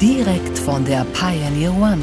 Direkt von der Pioneer One.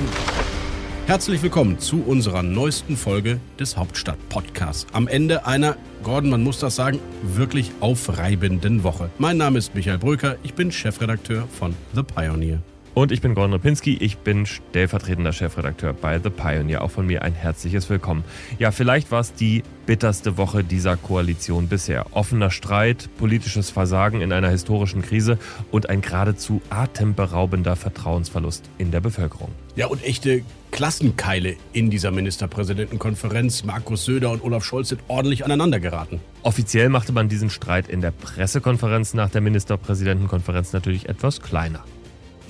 Herzlich willkommen zu unserer neuesten Folge des Hauptstadt-Podcasts. Am Ende einer, Gordon, man muss das sagen, wirklich aufreibenden Woche. Mein Name ist Michael Bröker, ich bin Chefredakteur von The Pioneer. Und ich bin Gordon Rapinski, ich bin stellvertretender Chefredakteur bei The Pioneer. Auch von mir ein herzliches Willkommen. Ja, vielleicht war es die bitterste Woche dieser Koalition bisher. Offener Streit, politisches Versagen in einer historischen Krise und ein geradezu atemberaubender Vertrauensverlust in der Bevölkerung. Ja, und echte Klassenkeile in dieser Ministerpräsidentenkonferenz. Markus Söder und Olaf Scholz sind ordentlich aneinander geraten. Offiziell machte man diesen Streit in der Pressekonferenz nach der Ministerpräsidentenkonferenz natürlich etwas kleiner.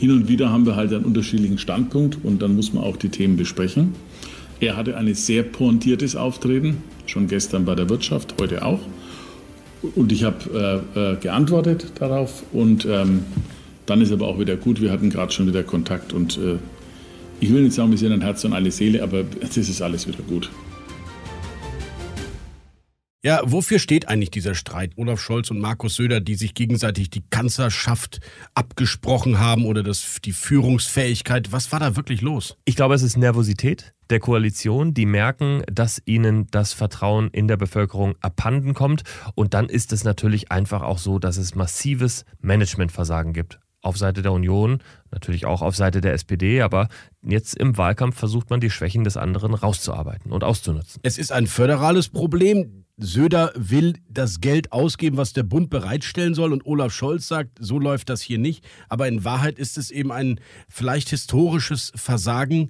Hin und wieder haben wir halt einen unterschiedlichen Standpunkt und dann muss man auch die Themen besprechen. Er hatte ein sehr pointiertes Auftreten, schon gestern bei der Wirtschaft, heute auch. Und ich habe äh, äh, geantwortet darauf und ähm, dann ist aber auch wieder gut. Wir hatten gerade schon wieder Kontakt und äh, ich will nicht sagen, wir sind ein Herz und eine Seele, aber jetzt ist es alles wieder gut. Ja, wofür steht eigentlich dieser Streit? Olaf Scholz und Markus Söder, die sich gegenseitig die Kanzlerschaft abgesprochen haben oder das, die Führungsfähigkeit. Was war da wirklich los? Ich glaube, es ist Nervosität der Koalition, die merken, dass ihnen das Vertrauen in der Bevölkerung abhanden kommt. Und dann ist es natürlich einfach auch so, dass es massives Managementversagen gibt. Auf Seite der Union, natürlich auch auf Seite der SPD, aber jetzt im Wahlkampf versucht man die Schwächen des anderen rauszuarbeiten und auszunutzen. Es ist ein föderales Problem. Söder will das Geld ausgeben, was der Bund bereitstellen soll. Und Olaf Scholz sagt, so läuft das hier nicht. Aber in Wahrheit ist es eben ein vielleicht historisches Versagen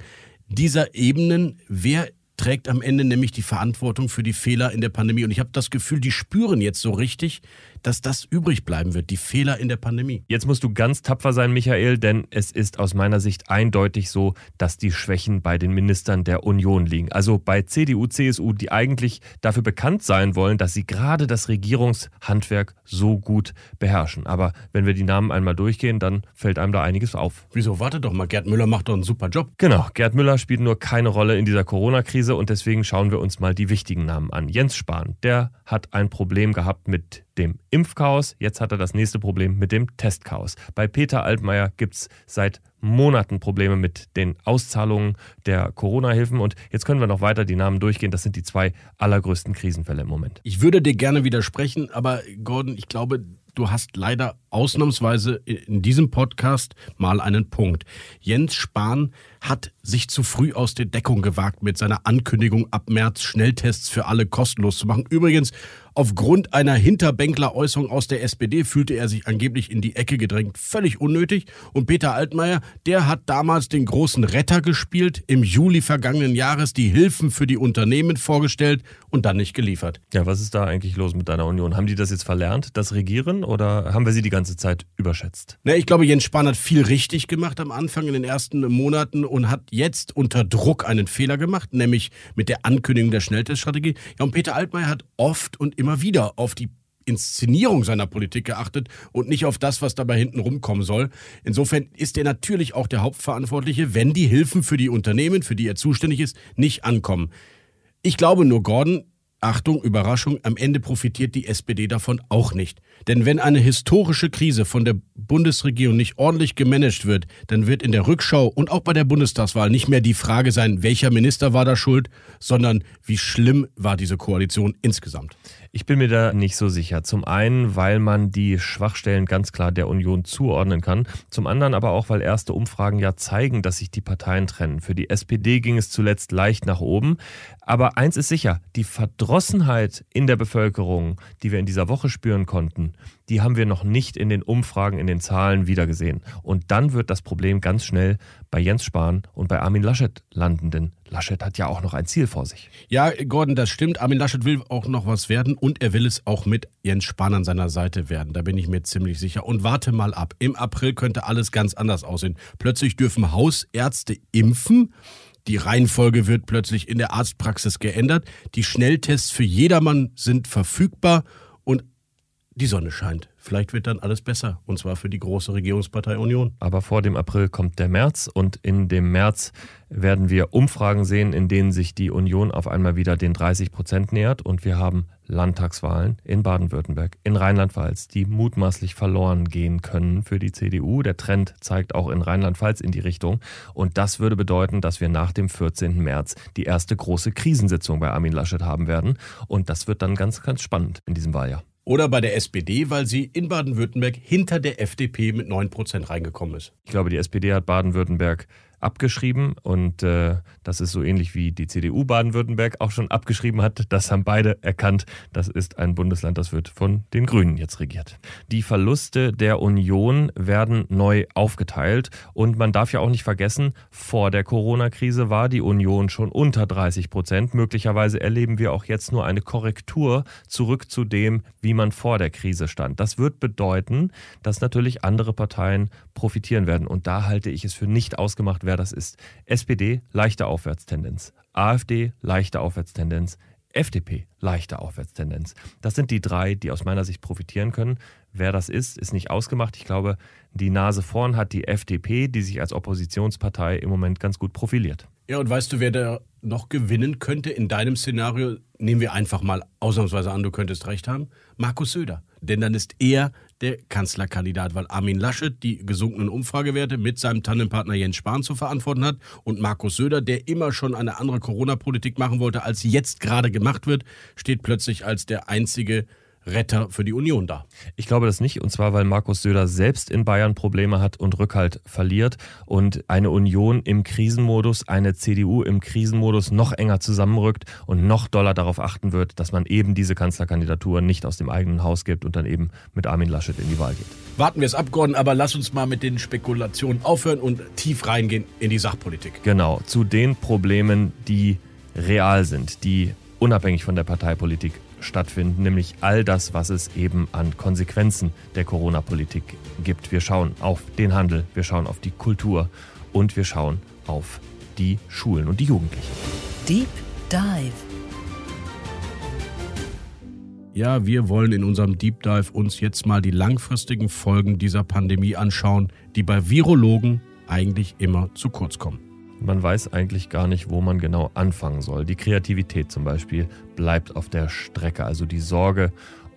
dieser Ebenen. Wer trägt am Ende nämlich die Verantwortung für die Fehler in der Pandemie? Und ich habe das Gefühl, die spüren jetzt so richtig, dass das übrig bleiben wird, die Fehler in der Pandemie. Jetzt musst du ganz tapfer sein, Michael, denn es ist aus meiner Sicht eindeutig so, dass die Schwächen bei den Ministern der Union liegen. Also bei CDU, CSU, die eigentlich dafür bekannt sein wollen, dass sie gerade das Regierungshandwerk so gut beherrschen. Aber wenn wir die Namen einmal durchgehen, dann fällt einem da einiges auf. Wieso? Warte doch mal, Gerd Müller macht doch einen super Job. Genau, Gerd Müller spielt nur keine Rolle in dieser Corona-Krise und deswegen schauen wir uns mal die wichtigen Namen an. Jens Spahn, der hat ein Problem gehabt mit dem Impfchaos. Jetzt hat er das nächste Problem mit dem Testchaos. Bei Peter Altmaier gibt es seit Monaten Probleme mit den Auszahlungen der Corona-Hilfen. Und jetzt können wir noch weiter die Namen durchgehen. Das sind die zwei allergrößten Krisenfälle im Moment. Ich würde dir gerne widersprechen, aber Gordon, ich glaube, du hast leider ausnahmsweise in diesem Podcast mal einen Punkt. Jens Spahn hat sich zu früh aus der Deckung gewagt mit seiner Ankündigung, ab März Schnelltests für alle kostenlos zu machen. Übrigens, aufgrund einer Hinterbänkler-Äußerung aus der SPD fühlte er sich angeblich in die Ecke gedrängt. Völlig unnötig. Und Peter Altmaier, der hat damals den großen Retter gespielt, im Juli vergangenen Jahres die Hilfen für die Unternehmen vorgestellt und dann nicht geliefert. Ja, was ist da eigentlich los mit deiner Union? Haben die das jetzt verlernt, das Regieren, oder haben wir sie die ganze Zeit überschätzt? Na, ich glaube, Jens Spahn hat viel richtig gemacht am Anfang in den ersten Monaten und hat jetzt unter Druck einen Fehler gemacht, nämlich mit der Ankündigung der Schnellteststrategie. Ja, und Peter Altmaier hat oft und immer wieder auf die Inszenierung seiner Politik geachtet und nicht auf das, was dabei hinten rumkommen soll. Insofern ist er natürlich auch der Hauptverantwortliche, wenn die Hilfen für die Unternehmen, für die er zuständig ist, nicht ankommen. Ich glaube nur, Gordon, Achtung, Überraschung, am Ende profitiert die SPD davon auch nicht. Denn wenn eine historische Krise von der Bundesregierung nicht ordentlich gemanagt wird, dann wird in der Rückschau und auch bei der Bundestagswahl nicht mehr die Frage sein, welcher Minister war da schuld, sondern wie schlimm war diese Koalition insgesamt. Ich bin mir da nicht so sicher. Zum einen, weil man die Schwachstellen ganz klar der Union zuordnen kann. Zum anderen aber auch, weil erste Umfragen ja zeigen, dass sich die Parteien trennen. Für die SPD ging es zuletzt leicht nach oben. Aber eins ist sicher, die Verdrossenheit in der Bevölkerung, die wir in dieser Woche spüren konnten, die haben wir noch nicht in den Umfragen, in den Zahlen wiedergesehen. Und dann wird das Problem ganz schnell bei Jens Spahn und bei Armin Laschet landen, denn Laschet hat ja auch noch ein Ziel vor sich. Ja, Gordon, das stimmt. Armin Laschet will auch noch was werden und er will es auch mit Jens Spahn an seiner Seite werden. Da bin ich mir ziemlich sicher. Und warte mal ab. Im April könnte alles ganz anders aussehen. Plötzlich dürfen Hausärzte impfen. Die Reihenfolge wird plötzlich in der Arztpraxis geändert. Die Schnelltests für jedermann sind verfügbar und die Sonne scheint. Vielleicht wird dann alles besser. Und zwar für die große Regierungspartei Union. Aber vor dem April kommt der März und in dem März werden wir Umfragen sehen, in denen sich die Union auf einmal wieder den 30 Prozent nähert. Und wir haben Landtagswahlen in Baden-Württemberg, in Rheinland-Pfalz, die mutmaßlich verloren gehen können für die CDU. Der Trend zeigt auch in Rheinland-Pfalz in die Richtung. Und das würde bedeuten, dass wir nach dem 14. März die erste große Krisensitzung bei Armin Laschet haben werden. Und das wird dann ganz, ganz spannend in diesem Wahljahr. Oder bei der SPD, weil sie in Baden-Württemberg hinter der FDP mit 9% reingekommen ist. Ich glaube, die SPD hat Baden-Württemberg abgeschrieben und äh, das ist so ähnlich wie die CDU Baden-Württemberg auch schon abgeschrieben hat. Das haben beide erkannt. Das ist ein Bundesland, das wird von den Grünen jetzt regiert. Die Verluste der Union werden neu aufgeteilt und man darf ja auch nicht vergessen, vor der Corona-Krise war die Union schon unter 30 Prozent. Möglicherweise erleben wir auch jetzt nur eine Korrektur zurück zu dem, wie man vor der Krise stand. Das wird bedeuten, dass natürlich andere Parteien profitieren werden und da halte ich es für nicht ausgemacht, wer das ist. SPD, leichte Aufwärtstendenz. AfD, leichte Aufwärtstendenz. FDP, leichte Aufwärtstendenz. Das sind die drei, die aus meiner Sicht profitieren können. Wer das ist, ist nicht ausgemacht. Ich glaube, die Nase vorn hat die FDP, die sich als Oppositionspartei im Moment ganz gut profiliert. Ja, und weißt du, wer da noch gewinnen könnte in deinem Szenario? Nehmen wir einfach mal ausnahmsweise an, du könntest recht haben. Markus Söder. Denn dann ist er der Kanzlerkandidat, weil Armin Laschet die gesunkenen Umfragewerte mit seinem Tandempartner Jens Spahn zu verantworten hat und Markus Söder, der immer schon eine andere Corona-Politik machen wollte, als jetzt gerade gemacht wird, steht plötzlich als der einzige Retter für die Union da. Ich glaube das nicht, und zwar weil Markus Söder selbst in Bayern Probleme hat und Rückhalt verliert und eine Union im Krisenmodus, eine CDU im Krisenmodus noch enger zusammenrückt und noch doller darauf achten wird, dass man eben diese Kanzlerkandidatur nicht aus dem eigenen Haus gibt und dann eben mit Armin Laschet in die Wahl geht. Warten wir es ab, Gordon, aber lass uns mal mit den Spekulationen aufhören und tief reingehen in die Sachpolitik. Genau, zu den Problemen, die real sind, die unabhängig von der Parteipolitik stattfinden, nämlich all das, was es eben an Konsequenzen der Corona-Politik gibt. Wir schauen auf den Handel, wir schauen auf die Kultur und wir schauen auf die Schulen und die Jugendlichen. Deep Dive. Ja, wir wollen in unserem Deep Dive uns jetzt mal die langfristigen Folgen dieser Pandemie anschauen, die bei Virologen eigentlich immer zu kurz kommen. Man weiß eigentlich gar nicht, wo man genau anfangen soll. Die Kreativität zum Beispiel bleibt auf der Strecke. Also die Sorge,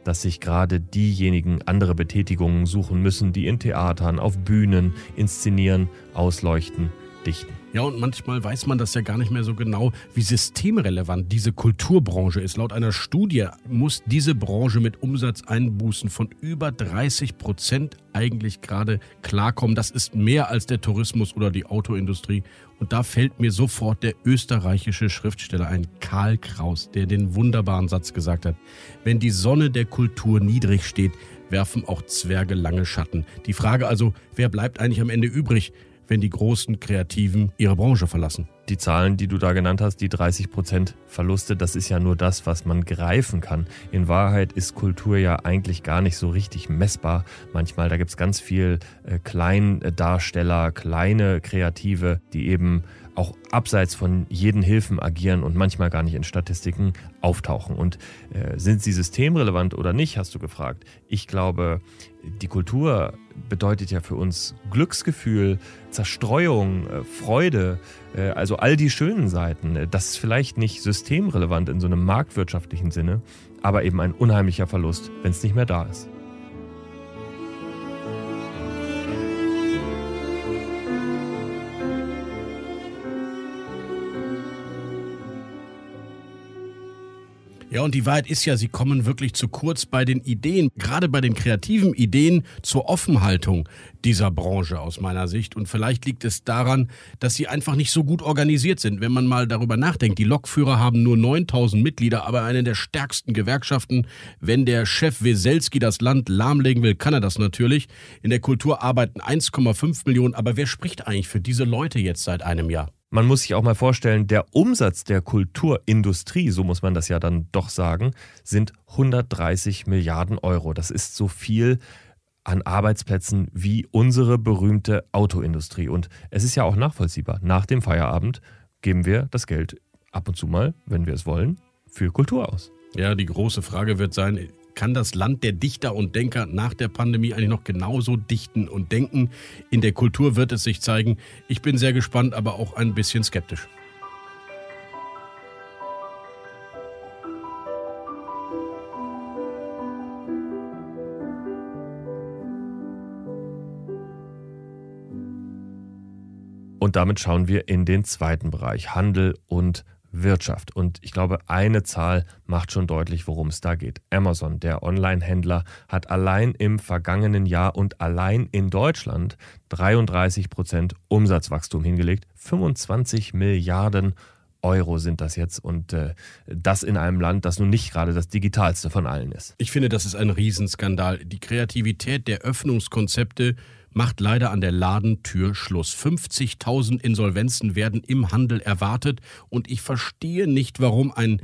dass sich gerade diejenigen andere Betätigungen suchen müssen, die in Theatern, auf Bühnen inszenieren, ausleuchten, dichten. Ja, und manchmal weiß man das ja gar nicht mehr so genau, wie systemrelevant diese Kulturbranche ist. Laut einer Studie muss diese Branche mit Umsatzeinbußen von über 30 Prozent eigentlich gerade klarkommen. Das ist mehr als der Tourismus oder die Autoindustrie. Und da fällt mir sofort der österreichische Schriftsteller ein, Karl Kraus, der den wunderbaren Satz gesagt hat, wenn die Sonne der Kultur niedrig steht, werfen auch Zwerge lange Schatten. Die Frage also, wer bleibt eigentlich am Ende übrig? Wenn die großen Kreativen ihre Branche verlassen. Die Zahlen, die du da genannt hast, die 30 Prozent Verluste, das ist ja nur das, was man greifen kann. In Wahrheit ist Kultur ja eigentlich gar nicht so richtig messbar. Manchmal, da gibt es ganz viel äh, Kleindarsteller, kleine Kreative, die eben auch abseits von jeden Hilfen agieren und manchmal gar nicht in Statistiken auftauchen. Und äh, sind sie systemrelevant oder nicht, hast du gefragt. Ich glaube, die Kultur bedeutet ja für uns Glücksgefühl, Zerstreuung, äh, Freude, also all die schönen Seiten. Äh, das ist vielleicht nicht systemrelevant in so einem marktwirtschaftlichen Sinne, aber eben ein unheimlicher Verlust, wenn es nicht mehr da ist. Ja, und die Wahrheit ist ja, sie kommen wirklich zu kurz bei den Ideen, gerade bei den kreativen Ideen zur Offenhaltung dieser Branche aus meiner Sicht. Und vielleicht liegt es daran, dass sie einfach nicht so gut organisiert sind. Wenn man mal darüber nachdenkt, die Lokführer haben nur 9000 Mitglieder, aber eine der stärksten Gewerkschaften. Wenn der Chef Weselski das Land lahmlegen will, kann er das natürlich. In der Kultur arbeiten 1,5 Millionen. Aber wer spricht eigentlich für diese Leute jetzt seit einem Jahr? Man muss sich auch mal vorstellen, der Umsatz der Kulturindustrie, so muss man das ja dann doch sagen, sind 130 Milliarden Euro. Das ist so viel an Arbeitsplätzen wie unsere berühmte Autoindustrie. Und es ist ja auch nachvollziehbar. Nach dem Feierabend geben wir das Geld ab und zu mal, wenn wir es wollen, für Kultur aus. Ja, die große Frage wird sein, kann das Land der Dichter und Denker nach der Pandemie eigentlich noch genauso dichten und denken? In der Kultur wird es sich zeigen. Ich bin sehr gespannt, aber auch ein bisschen skeptisch. Und damit schauen wir in den zweiten Bereich, Handel und Wirtschaft. Und ich glaube, eine Zahl macht schon deutlich, worum es da geht. Amazon, der Online-Händler, hat allein im vergangenen Jahr und allein in Deutschland 33 Prozent Umsatzwachstum hingelegt. 25 Milliarden Euro sind das jetzt und äh, das in einem Land, das nun nicht gerade das digitalste von allen ist. Ich finde, das ist ein Riesenskandal. Die Kreativität der Öffnungskonzepte macht leider an der Ladentür Schluss. 50.000 Insolvenzen werden im Handel erwartet und ich verstehe nicht, warum ein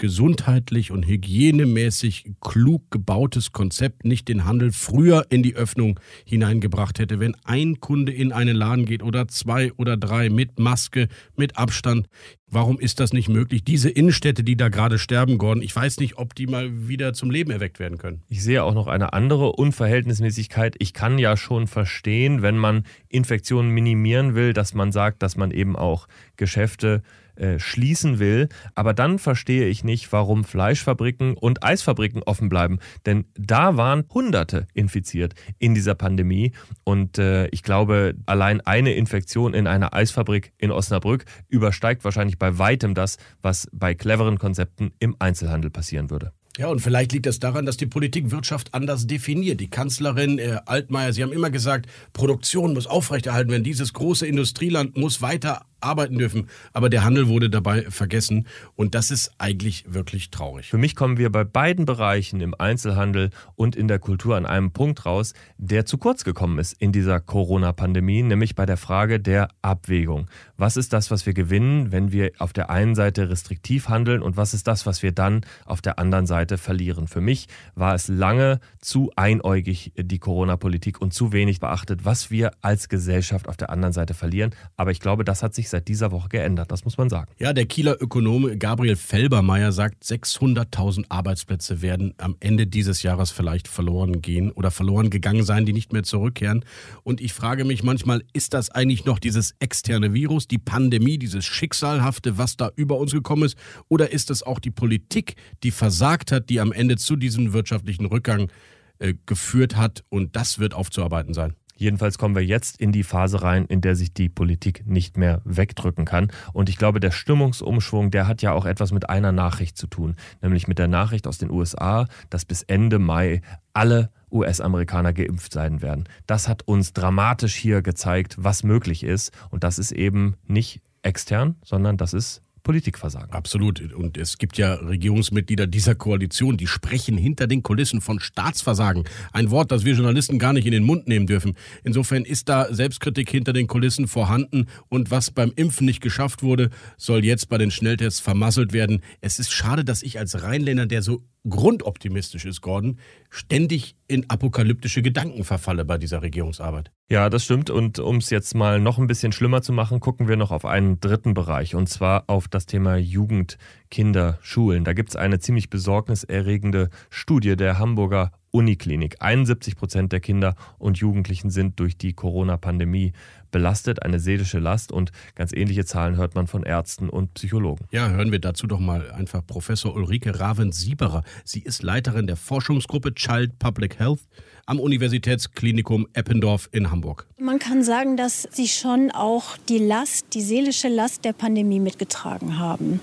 gesundheitlich und hygienemäßig klug gebautes Konzept nicht den Handel früher in die Öffnung hineingebracht hätte. Wenn ein Kunde in einen Laden geht oder zwei oder drei mit Maske, mit Abstand, warum ist das nicht möglich? Diese Innenstädte, die da gerade sterben, Gordon, ich weiß nicht, ob die mal wieder zum Leben erweckt werden können. Ich sehe auch noch eine andere Unverhältnismäßigkeit. Ich kann ja schon verstehen, wenn man Infektionen minimieren will, dass man sagt, dass man eben auch Geschäfte äh, schließen will. Aber dann verstehe ich nicht, warum Fleischfabriken und Eisfabriken offen bleiben. Denn da waren Hunderte infiziert in dieser Pandemie. Und äh, ich glaube, allein eine Infektion in einer Eisfabrik in Osnabrück übersteigt wahrscheinlich bei weitem das, was bei cleveren Konzepten im Einzelhandel passieren würde. Ja, und vielleicht liegt es daran, dass die Politik Wirtschaft anders definiert. Die Kanzlerin äh, Altmaier, sie haben immer gesagt, Produktion muss aufrechterhalten werden. Dieses große Industrieland muss weiter arbeiten dürfen. Aber der Handel wurde dabei vergessen und das ist eigentlich wirklich traurig. Für mich kommen wir bei beiden Bereichen im Einzelhandel und in der Kultur an einem Punkt raus, der zu kurz gekommen ist in dieser Corona-Pandemie, nämlich bei der Frage der Abwägung. Was ist das, was wir gewinnen, wenn wir auf der einen Seite restriktiv handeln und was ist das, was wir dann auf der anderen Seite verlieren? Für mich war es lange zu einäugig, die Corona-Politik und zu wenig beachtet, was wir als Gesellschaft auf der anderen Seite verlieren. Aber ich glaube, das hat sich seit dieser Woche geändert, das muss man sagen. Ja, der Kieler Ökonom Gabriel Felbermeier sagt, 600.000 Arbeitsplätze werden am Ende dieses Jahres vielleicht verloren gehen oder verloren gegangen sein, die nicht mehr zurückkehren. Und ich frage mich manchmal, ist das eigentlich noch dieses externe Virus, die Pandemie, dieses Schicksalhafte, was da über uns gekommen ist? Oder ist es auch die Politik, die versagt hat, die am Ende zu diesem wirtschaftlichen Rückgang äh, geführt hat? Und das wird aufzuarbeiten sein. Jedenfalls kommen wir jetzt in die Phase rein, in der sich die Politik nicht mehr wegdrücken kann. Und ich glaube, der Stimmungsumschwung, der hat ja auch etwas mit einer Nachricht zu tun, nämlich mit der Nachricht aus den USA, dass bis Ende Mai alle US-Amerikaner geimpft sein werden. Das hat uns dramatisch hier gezeigt, was möglich ist. Und das ist eben nicht extern, sondern das ist Politikversagen. Absolut. Und es gibt ja Regierungsmitglieder dieser Koalition, die sprechen hinter den Kulissen von Staatsversagen. Ein Wort, das wir Journalisten gar nicht in den Mund nehmen dürfen. Insofern ist da Selbstkritik hinter den Kulissen vorhanden. Und was beim Impfen nicht geschafft wurde, soll jetzt bei den Schnelltests vermasselt werden. Es ist schade, dass ich als Rheinländer, der so grundoptimistisch ist, Gordon, ständig in apokalyptische Gedanken verfalle bei dieser Regierungsarbeit. Ja, das stimmt. Und um es jetzt mal noch ein bisschen schlimmer zu machen, gucken wir noch auf einen dritten Bereich, und zwar auf das Thema Jugend, Kinder, Schulen. Da gibt es eine ziemlich besorgniserregende Studie der Hamburger Uniklinik. 71 Prozent der Kinder und Jugendlichen sind durch die Corona-Pandemie belastet, eine seelische Last und ganz ähnliche Zahlen hört man von Ärzten und Psychologen. Ja, hören wir dazu doch mal einfach Professor Ulrike Raven-Sieberer. Sie ist Leiterin der Forschungsgruppe Child Public Health am Universitätsklinikum Eppendorf in Hamburg. Man kann sagen, dass sie schon auch die Last, die seelische Last der Pandemie mitgetragen haben.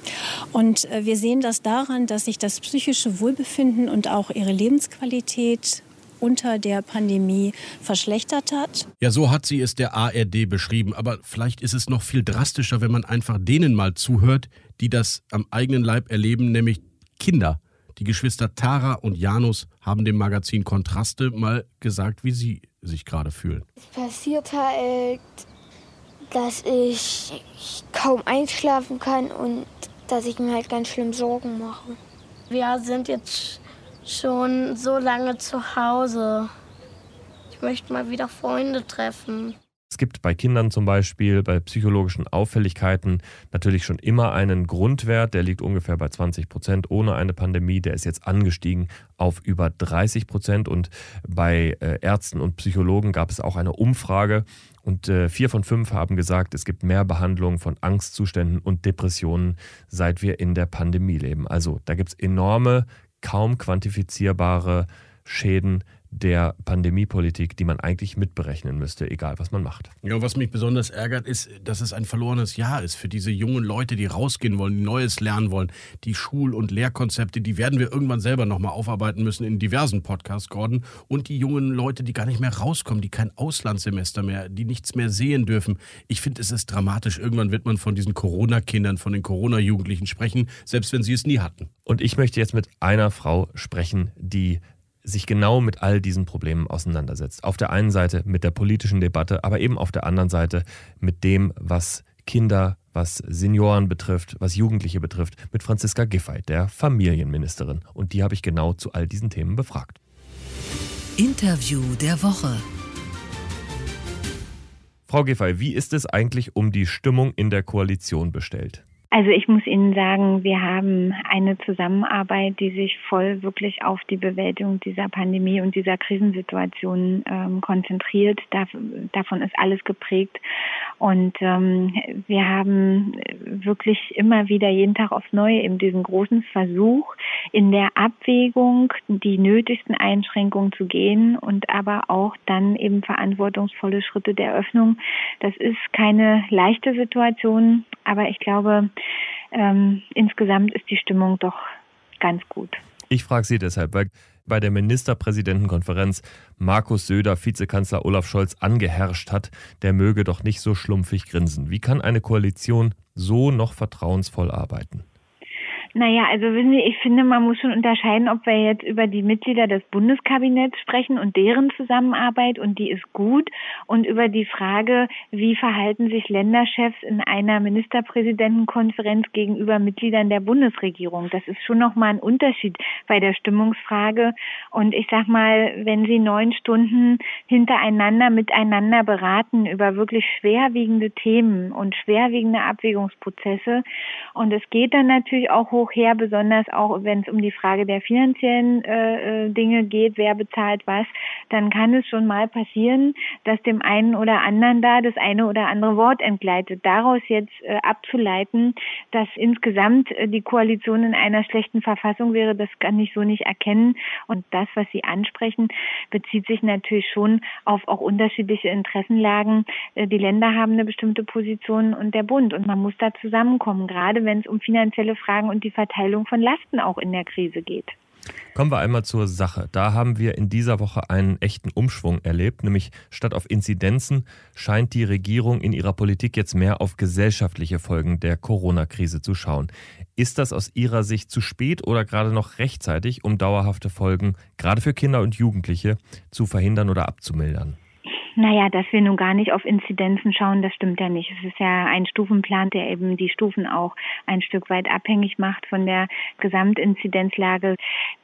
Und äh, wir sehen das daran, dass sich das psychische Wohlbefinden und auch ihre Lebensqualität unter der Pandemie verschlechtert hat. Ja, so hat sie es der ARD beschrieben. Aber vielleicht ist es noch viel drastischer, wenn man einfach denen mal zuhört, die das am eigenen Leib erleben, nämlich Kinder. Die Geschwister Tara und Janus haben dem Magazin Kontraste mal gesagt, wie sie sich gerade fühlen. Es passiert halt, dass ich kaum einschlafen kann und dass ich mir halt ganz schlimm Sorgen mache. Wir sind jetzt schon so lange zu Hause. Ich möchte mal wieder Freunde treffen. Es gibt bei Kindern zum Beispiel bei psychologischen Auffälligkeiten natürlich schon immer einen Grundwert, der liegt ungefähr bei 20 Prozent ohne eine Pandemie. Der ist jetzt angestiegen auf über 30 Prozent. Und bei äh, Ärzten und Psychologen gab es auch eine Umfrage. Und äh, vier von fünf haben gesagt, es gibt mehr Behandlung von Angstzuständen und Depressionen, seit wir in der Pandemie leben. Also da gibt es enorme, kaum quantifizierbare Schäden der Pandemiepolitik, die man eigentlich mitberechnen müsste, egal was man macht. Ja, was mich besonders ärgert, ist, dass es ein verlorenes Jahr ist für diese jungen Leute, die rausgehen wollen, die Neues lernen wollen. Die Schul- und Lehrkonzepte, die werden wir irgendwann selber nochmal aufarbeiten müssen in diversen Podcasts, Gordon. Und die jungen Leute, die gar nicht mehr rauskommen, die kein Auslandssemester mehr, die nichts mehr sehen dürfen. Ich finde, es ist dramatisch. Irgendwann wird man von diesen Corona-Kindern, von den Corona-Jugendlichen sprechen, selbst wenn sie es nie hatten. Und ich möchte jetzt mit einer Frau sprechen, die sich genau mit all diesen Problemen auseinandersetzt. Auf der einen Seite mit der politischen Debatte, aber eben auf der anderen Seite mit dem, was Kinder, was Senioren betrifft, was Jugendliche betrifft, mit Franziska Giffey, der Familienministerin. Und die habe ich genau zu all diesen Themen befragt. Interview der Woche. Frau Giffey, wie ist es eigentlich um die Stimmung in der Koalition bestellt? Also ich muss Ihnen sagen, wir haben eine Zusammenarbeit, die sich voll wirklich auf die Bewältigung dieser Pandemie und dieser Krisensituation ähm, konzentriert. Dav davon ist alles geprägt. Und ähm, wir haben wirklich immer wieder jeden Tag aufs Neue eben diesen großen Versuch, in der Abwägung die nötigsten Einschränkungen zu gehen und aber auch dann eben verantwortungsvolle Schritte der Öffnung. Das ist keine leichte Situation, aber ich glaube, ähm, insgesamt ist die Stimmung doch ganz gut. Ich frage Sie deshalb, weil bei der Ministerpräsidentenkonferenz Markus Söder Vizekanzler Olaf Scholz angeherrscht hat, der möge doch nicht so schlumpfig grinsen. Wie kann eine Koalition so noch vertrauensvoll arbeiten? Naja, also wissen Sie, ich finde, man muss schon unterscheiden, ob wir jetzt über die Mitglieder des Bundeskabinetts sprechen und deren Zusammenarbeit und die ist gut und über die Frage, wie verhalten sich Länderchefs in einer Ministerpräsidentenkonferenz gegenüber Mitgliedern der Bundesregierung. Das ist schon nochmal ein Unterschied bei der Stimmungsfrage. Und ich sag mal, wenn Sie neun Stunden hintereinander miteinander beraten über wirklich schwerwiegende Themen und schwerwiegende Abwägungsprozesse und es geht dann natürlich auch hoch her, besonders auch wenn es um die Frage der finanziellen äh, äh, Dinge geht, wer bezahlt was, dann kann es schon mal passieren, dass dem einen oder anderen da das eine oder andere Wort entgleitet. Daraus jetzt äh, abzuleiten, dass insgesamt äh, die Koalition in einer schlechten Verfassung wäre, das kann ich so nicht erkennen. Und das, was Sie ansprechen, bezieht sich natürlich schon auf auch unterschiedliche Interessenlagen. Äh, die Länder haben eine bestimmte Position und der Bund. Und man muss da zusammenkommen, gerade wenn es um finanzielle Fragen und die Verteilung von Lasten auch in der Krise geht. Kommen wir einmal zur Sache. Da haben wir in dieser Woche einen echten Umschwung erlebt, nämlich statt auf Inzidenzen scheint die Regierung in ihrer Politik jetzt mehr auf gesellschaftliche Folgen der Corona-Krise zu schauen. Ist das aus Ihrer Sicht zu spät oder gerade noch rechtzeitig, um dauerhafte Folgen, gerade für Kinder und Jugendliche, zu verhindern oder abzumildern? Naja, dass wir nun gar nicht auf Inzidenzen schauen, das stimmt ja nicht. Es ist ja ein Stufenplan, der eben die Stufen auch ein Stück weit abhängig macht von der Gesamtinzidenzlage.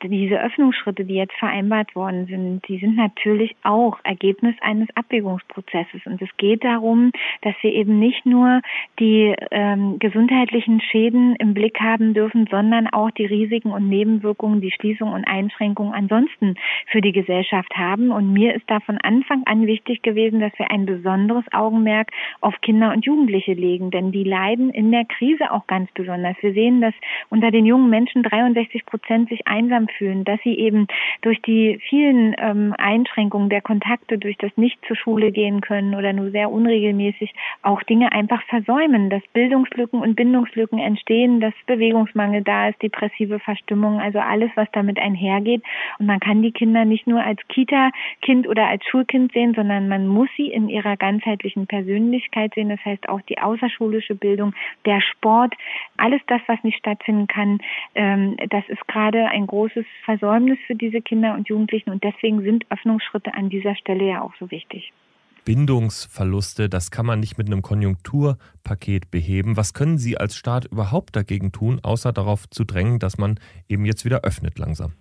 Diese Öffnungsschritte, die jetzt vereinbart worden sind, die sind natürlich auch Ergebnis eines Abwägungsprozesses. Und es geht darum, dass wir eben nicht nur die ähm, gesundheitlichen Schäden im Blick haben dürfen, sondern auch die Risiken und Nebenwirkungen, die Schließung und Einschränkungen ansonsten für die Gesellschaft haben. Und mir ist da von Anfang an wichtig, gewesen, dass wir ein besonderes Augenmerk auf Kinder und Jugendliche legen, denn die leiden in der Krise auch ganz besonders. Wir sehen, dass unter den jungen Menschen 63 Prozent sich einsam fühlen, dass sie eben durch die vielen ähm, Einschränkungen der Kontakte, durch das nicht zur Schule gehen können oder nur sehr unregelmäßig auch Dinge einfach versäumen, dass Bildungslücken und Bindungslücken entstehen, dass Bewegungsmangel da ist, depressive Verstimmung, also alles, was damit einhergeht. Und man kann die Kinder nicht nur als Kita-Kind oder als Schulkind sehen, sondern man muss sie in ihrer ganzheitlichen Persönlichkeit sehen. Das heißt auch die außerschulische Bildung, der Sport, alles das, was nicht stattfinden kann, ähm, das ist gerade ein großes Versäumnis für diese Kinder und Jugendlichen. Und deswegen sind Öffnungsschritte an dieser Stelle ja auch so wichtig. Bindungsverluste, das kann man nicht mit einem Konjunkturpaket beheben. Was können Sie als Staat überhaupt dagegen tun, außer darauf zu drängen, dass man eben jetzt wieder öffnet langsam?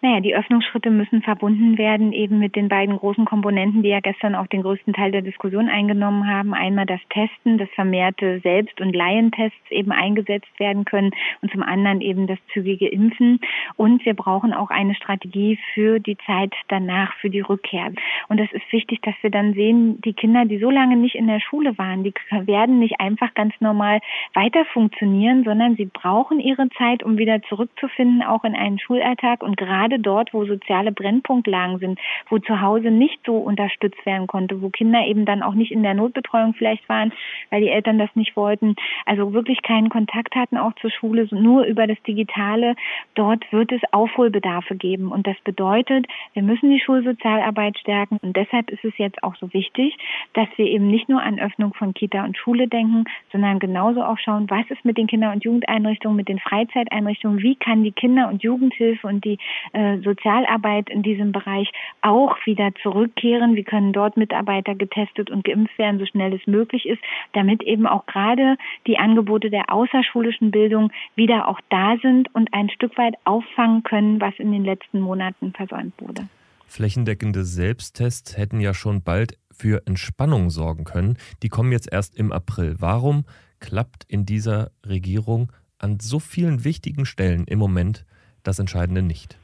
Naja, die Öffnungsschritte müssen verbunden werden eben mit den beiden großen Komponenten, die ja gestern auch den größten Teil der Diskussion eingenommen haben. Einmal das Testen, das vermehrte Selbst- und Laientests eben eingesetzt werden können und zum anderen eben das zügige Impfen. Und wir brauchen auch eine Strategie für die Zeit danach, für die Rückkehr. Und es ist wichtig, dass wir dann sehen, die Kinder, die so lange nicht in der Schule waren, die werden nicht einfach ganz normal weiter funktionieren, sondern sie brauchen ihre Zeit, um wieder zurückzufinden, auch in einen Schulalltag und gerade gerade dort, wo soziale Brennpunktlagen sind, wo zu Hause nicht so unterstützt werden konnte, wo Kinder eben dann auch nicht in der Notbetreuung vielleicht waren, weil die Eltern das nicht wollten, also wirklich keinen Kontakt hatten auch zur Schule, nur über das Digitale, dort wird es Aufholbedarfe geben. Und das bedeutet, wir müssen die Schulsozialarbeit stärken. Und deshalb ist es jetzt auch so wichtig, dass wir eben nicht nur an Öffnung von Kita und Schule denken, sondern genauso auch schauen, was ist mit den Kinder- und Jugendeinrichtungen, mit den Freizeiteinrichtungen, wie kann die Kinder- und Jugendhilfe und die äh, Sozialarbeit in diesem Bereich auch wieder zurückkehren. Wie können dort Mitarbeiter getestet und geimpft werden, so schnell es möglich ist, damit eben auch gerade die Angebote der außerschulischen Bildung wieder auch da sind und ein Stück weit auffangen können, was in den letzten Monaten versäumt wurde. Flächendeckende Selbsttests hätten ja schon bald für Entspannung sorgen können. Die kommen jetzt erst im April. Warum klappt in dieser Regierung an so vielen wichtigen Stellen im Moment das Entscheidende nicht?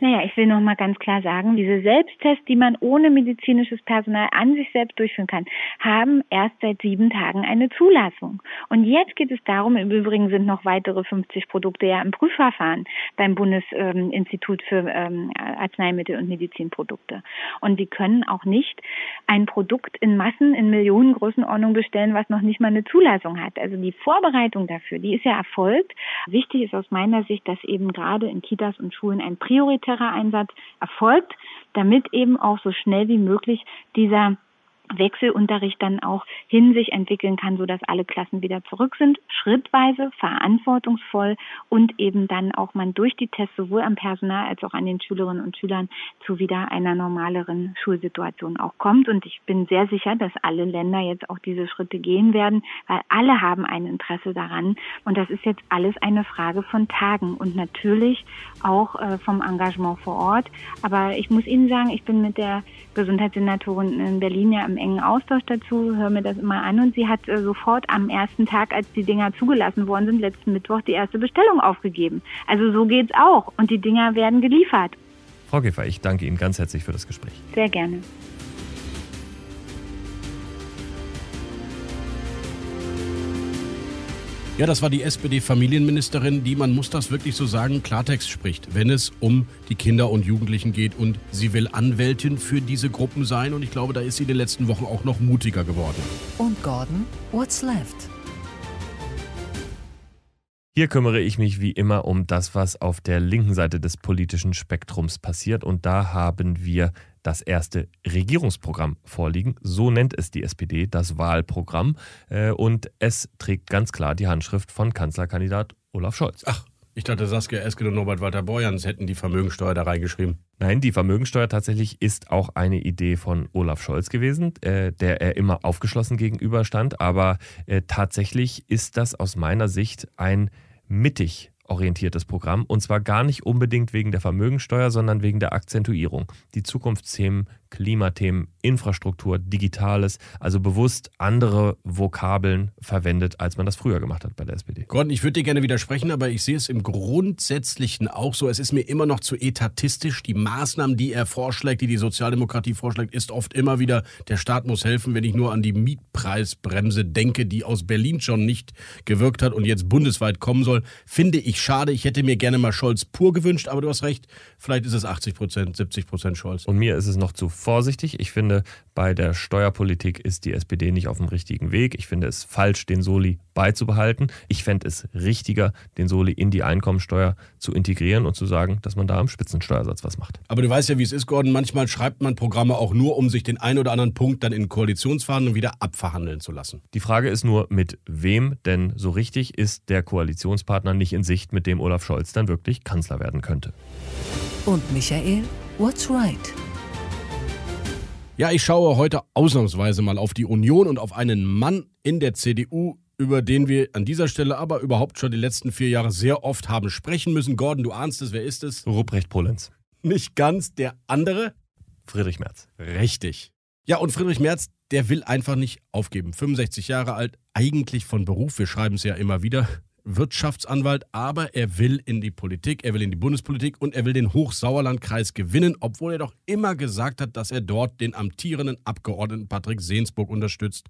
Naja, ich will noch mal ganz klar sagen, diese Selbsttests, die man ohne medizinisches Personal an sich selbst durchführen kann, haben erst seit sieben Tagen eine Zulassung. Und jetzt geht es darum, im Übrigen sind noch weitere 50 Produkte ja im Prüfverfahren beim Bundesinstitut für ähm, Arzneimittel und Medizinprodukte. Und die können auch nicht ein Produkt in Massen, in Millionen Größenordnung bestellen, was noch nicht mal eine Zulassung hat. Also die Vorbereitung dafür, die ist ja erfolgt. Wichtig ist aus meiner Sicht, dass eben gerade in Kitas und Schulen ein prioritär Einsatz erfolgt, damit eben auch so schnell wie möglich dieser Wechselunterricht dann auch hin sich entwickeln kann, so dass alle Klassen wieder zurück sind, schrittweise, verantwortungsvoll und eben dann auch man durch die Tests sowohl am Personal als auch an den Schülerinnen und Schülern zu wieder einer normaleren Schulsituation auch kommt. Und ich bin sehr sicher, dass alle Länder jetzt auch diese Schritte gehen werden, weil alle haben ein Interesse daran. Und das ist jetzt alles eine Frage von Tagen und natürlich auch äh, vom Engagement vor Ort. Aber ich muss Ihnen sagen, ich bin mit der Gesundheitssenatorin in Berlin ja im engen Austausch dazu, höre mir das immer an und sie hat äh, sofort am ersten Tag, als die Dinger zugelassen worden sind, letzten Mittwoch die erste Bestellung aufgegeben. Also so geht's auch und die Dinger werden geliefert. Frau Giffer, ich danke Ihnen ganz herzlich für das Gespräch. Sehr gerne. Ja, das war die SPD-Familienministerin, die, man muss das wirklich so sagen, Klartext spricht, wenn es um die Kinder und Jugendlichen geht. Und sie will Anwältin für diese Gruppen sein. Und ich glaube, da ist sie in den letzten Wochen auch noch mutiger geworden. Und Gordon, what's left? Hier kümmere ich mich wie immer um das, was auf der linken Seite des politischen Spektrums passiert. Und da haben wir das erste Regierungsprogramm vorliegen. So nennt es die SPD, das Wahlprogramm. Äh, und es trägt ganz klar die Handschrift von Kanzlerkandidat Olaf Scholz. Ach, ich dachte, Saskia Esken und Norbert Walter Borjans hätten die Vermögensteuer da reingeschrieben. Nein, die Vermögensteuer tatsächlich ist auch eine Idee von Olaf Scholz gewesen, äh, der er immer aufgeschlossen gegenüberstand. Aber äh, tatsächlich ist das aus meiner Sicht ein mittig zukunftsorientiertes Programm und zwar gar nicht unbedingt wegen der Vermögensteuer, sondern wegen der Akzentuierung. Die Zukunftsthemen, Klimathemen, Infrastruktur, Digitales, also bewusst andere Vokabeln verwendet, als man das früher gemacht hat bei der SPD. Gordon, ich würde dir gerne widersprechen, aber ich sehe es im Grundsätzlichen auch so. Es ist mir immer noch zu etatistisch. Die Maßnahmen, die er vorschlägt, die die Sozialdemokratie vorschlägt, ist oft immer wieder, der Staat muss helfen, wenn ich nur an die Mietpreisbremse denke, die aus Berlin schon nicht gewirkt hat und jetzt bundesweit kommen soll. Finde ich schade. Ich hätte mir gerne mal Scholz pur gewünscht, aber du hast recht, vielleicht ist es 80 Prozent, 70 Prozent Scholz. Und mir ist es noch zu vorsichtig. Ich finde, bei der Steuerpolitik ist die SPD nicht auf dem richtigen Weg. Ich finde es falsch, den Soli beizubehalten. Ich fände es richtiger, den Soli in die Einkommensteuer zu integrieren und zu sagen, dass man da am Spitzensteuersatz was macht. Aber du weißt ja, wie es ist, Gordon. Manchmal schreibt man Programme auch nur, um sich den einen oder anderen Punkt dann in Koalitionsverhandlungen wieder abverhandeln zu lassen. Die Frage ist nur, mit wem? Denn so richtig ist der Koalitionspartner nicht in Sicht, mit dem Olaf Scholz dann wirklich Kanzler werden könnte. Und Michael, what's right? Ja, ich schaue heute ausnahmsweise mal auf die Union und auf einen Mann in der CDU, über den wir an dieser Stelle aber überhaupt schon die letzten vier Jahre sehr oft haben sprechen müssen. Gordon, du ahnst es, wer ist es? Ruprecht Polenz. Nicht ganz der andere? Friedrich Merz. Richtig. Ja, und Friedrich Merz, der will einfach nicht aufgeben. 65 Jahre alt, eigentlich von Beruf, wir schreiben es ja immer wieder, Wirtschaftsanwalt, aber er will in die Politik, er will in die Bundespolitik und er will den Hochsauerlandkreis gewinnen, obwohl er doch immer gesagt hat, dass er dort den amtierenden Abgeordneten Patrick Seensburg unterstützt.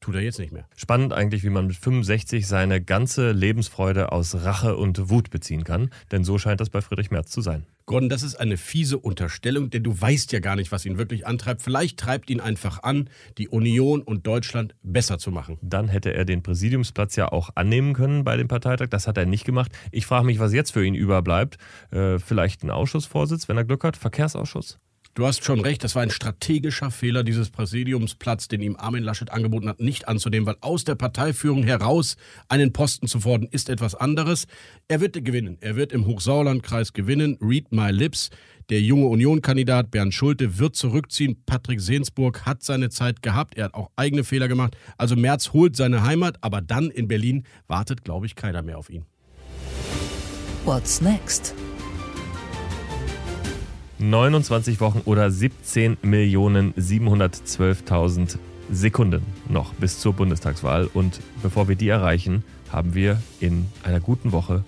Tut er jetzt nicht mehr. Spannend eigentlich, wie man mit 65 seine ganze Lebensfreude aus Rache und Wut beziehen kann, denn so scheint das bei Friedrich Merz zu sein. Gordon, das ist eine fiese Unterstellung, denn du weißt ja gar nicht, was ihn wirklich antreibt. Vielleicht treibt ihn einfach an, die Union und Deutschland besser zu machen. Dann hätte er den Präsidiumsplatz ja auch annehmen können bei dem Parteitag. Das hat er nicht gemacht. Ich frage mich, was jetzt für ihn überbleibt. Äh, vielleicht ein Ausschussvorsitz, wenn er Glück hat, Verkehrsausschuss? Du hast schon recht, das war ein strategischer Fehler, dieses Präsidiumsplatz, den ihm Armin Laschet angeboten hat, nicht anzunehmen, weil aus der Parteiführung heraus einen Posten zu fordern, ist etwas anderes. Er wird gewinnen. Er wird im Hochsauerlandkreis gewinnen. Read my lips. Der junge Union-Kandidat Bernd Schulte wird zurückziehen. Patrick Seensburg hat seine Zeit gehabt. Er hat auch eigene Fehler gemacht. Also Merz holt seine Heimat, aber dann in Berlin wartet, glaube ich, keiner mehr auf ihn. What's next? 29 Wochen oder 17.712.000 Sekunden noch bis zur Bundestagswahl. Und bevor wir die erreichen, haben wir in einer guten Woche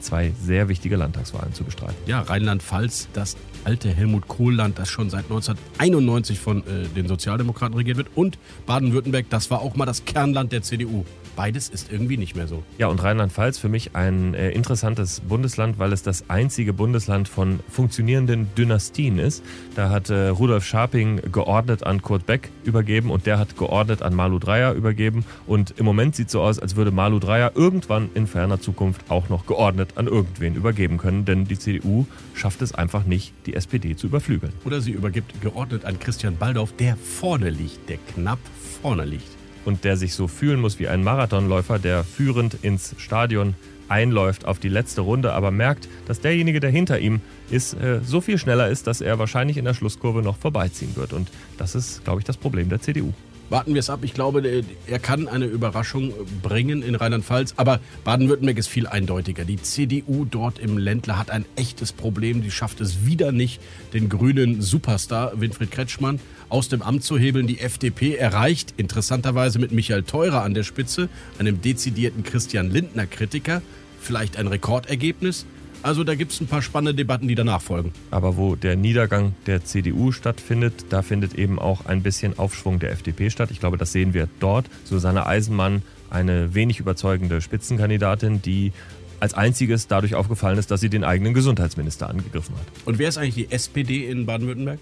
zwei sehr wichtige Landtagswahlen zu bestreiten. Ja, Rheinland-Pfalz, das alte Helmut Kohl-Land, das schon seit 1991 von äh, den Sozialdemokraten regiert wird. Und Baden-Württemberg, das war auch mal das Kernland der CDU. Beides ist irgendwie nicht mehr so. Ja, und Rheinland-Pfalz für mich ein äh, interessantes Bundesland, weil es das einzige Bundesland von funktionierenden Dynastien ist. Da hat äh, Rudolf Scharping geordnet an Kurt Beck übergeben und der hat geordnet an Malu Dreyer übergeben. Und im Moment sieht es so aus, als würde Malu Dreyer irgendwann in ferner Zukunft auch noch geordnet an irgendwen übergeben können, denn die CDU schafft es einfach nicht, die SPD zu überflügeln. Oder sie übergibt geordnet an Christian Baldauf, der vorne liegt, der knapp vorne liegt und der sich so fühlen muss wie ein Marathonläufer, der führend ins Stadion einläuft auf die letzte Runde, aber merkt, dass derjenige, der hinter ihm ist, äh, so viel schneller ist, dass er wahrscheinlich in der Schlusskurve noch vorbeiziehen wird. Und das ist, glaube ich, das Problem der CDU. Warten wir es ab. Ich glaube, er kann eine Überraschung bringen in Rheinland-Pfalz. Aber Baden-Württemberg ist viel eindeutiger. Die CDU dort im Ländler hat ein echtes Problem. Die schafft es wieder nicht, den grünen Superstar Winfried Kretschmann aus dem Amt zu hebeln. Die FDP erreicht interessanterweise mit Michael Theurer an der Spitze, einem dezidierten Christian Lindner-Kritiker, vielleicht ein Rekordergebnis. Also da gibt es ein paar spannende Debatten, die danach folgen. Aber wo der Niedergang der CDU stattfindet, da findet eben auch ein bisschen Aufschwung der FDP statt. Ich glaube, das sehen wir dort. Susanne Eisenmann, eine wenig überzeugende Spitzenkandidatin, die als einziges dadurch aufgefallen ist, dass sie den eigenen Gesundheitsminister angegriffen hat. Und wer ist eigentlich die SPD in Baden-Württemberg?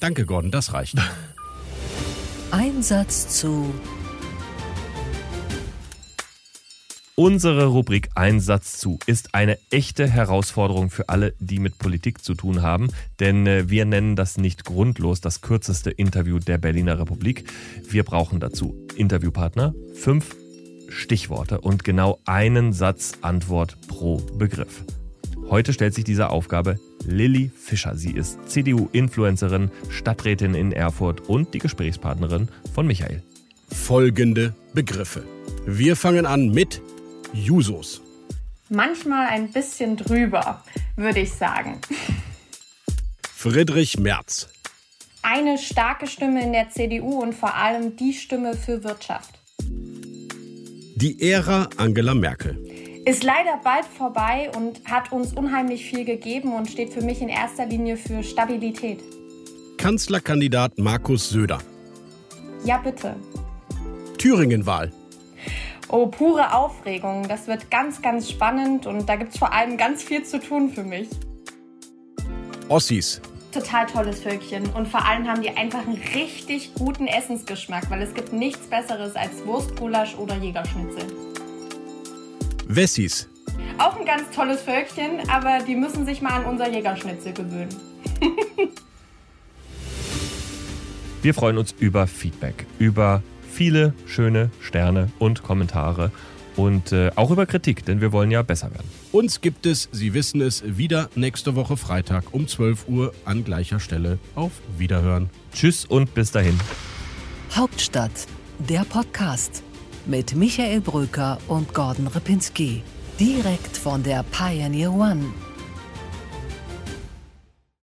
Danke, Gordon, das reicht. Ein Satz zu Unsere Rubrik Einsatz zu ist eine echte Herausforderung für alle, die mit Politik zu tun haben, denn äh, wir nennen das nicht grundlos das kürzeste Interview der Berliner Republik. Wir brauchen dazu Interviewpartner, fünf Stichworte und genau einen Satz Antwort pro Begriff. Heute stellt sich diese Aufgabe Lilly Fischer. Sie ist CDU-Influencerin, Stadträtin in Erfurt und die Gesprächspartnerin von Michael. Folgende Begriffe. Wir fangen an mit Jusos. Manchmal ein bisschen drüber, würde ich sagen. Friedrich Merz. Eine starke Stimme in der CDU und vor allem die Stimme für Wirtschaft. Die Ära Angela Merkel. Ist leider bald vorbei und hat uns unheimlich viel gegeben und steht für mich in erster Linie für Stabilität. Kanzlerkandidat Markus Söder. Ja, bitte. Thüringen-Wahl. Oh, pure Aufregung. Das wird ganz, ganz spannend und da gibt es vor allem ganz viel zu tun für mich. Ossis. Total tolles Völkchen und vor allem haben die einfach einen richtig guten Essensgeschmack, weil es gibt nichts Besseres als Wurstgulasch oder Jägerschnitzel. Wessis. Auch ein ganz tolles Völkchen, aber die müssen sich mal an unser Jägerschnitzel gewöhnen. Wir freuen uns über Feedback, über viele schöne Sterne und Kommentare und äh, auch über Kritik, denn wir wollen ja besser werden. Uns gibt es, Sie wissen es, wieder nächste Woche Freitag um 12 Uhr an gleicher Stelle. Auf Wiederhören. Tschüss und bis dahin. Hauptstadt, der Podcast mit Michael Bröker und Gordon Ripinski. Direkt von der Pioneer One.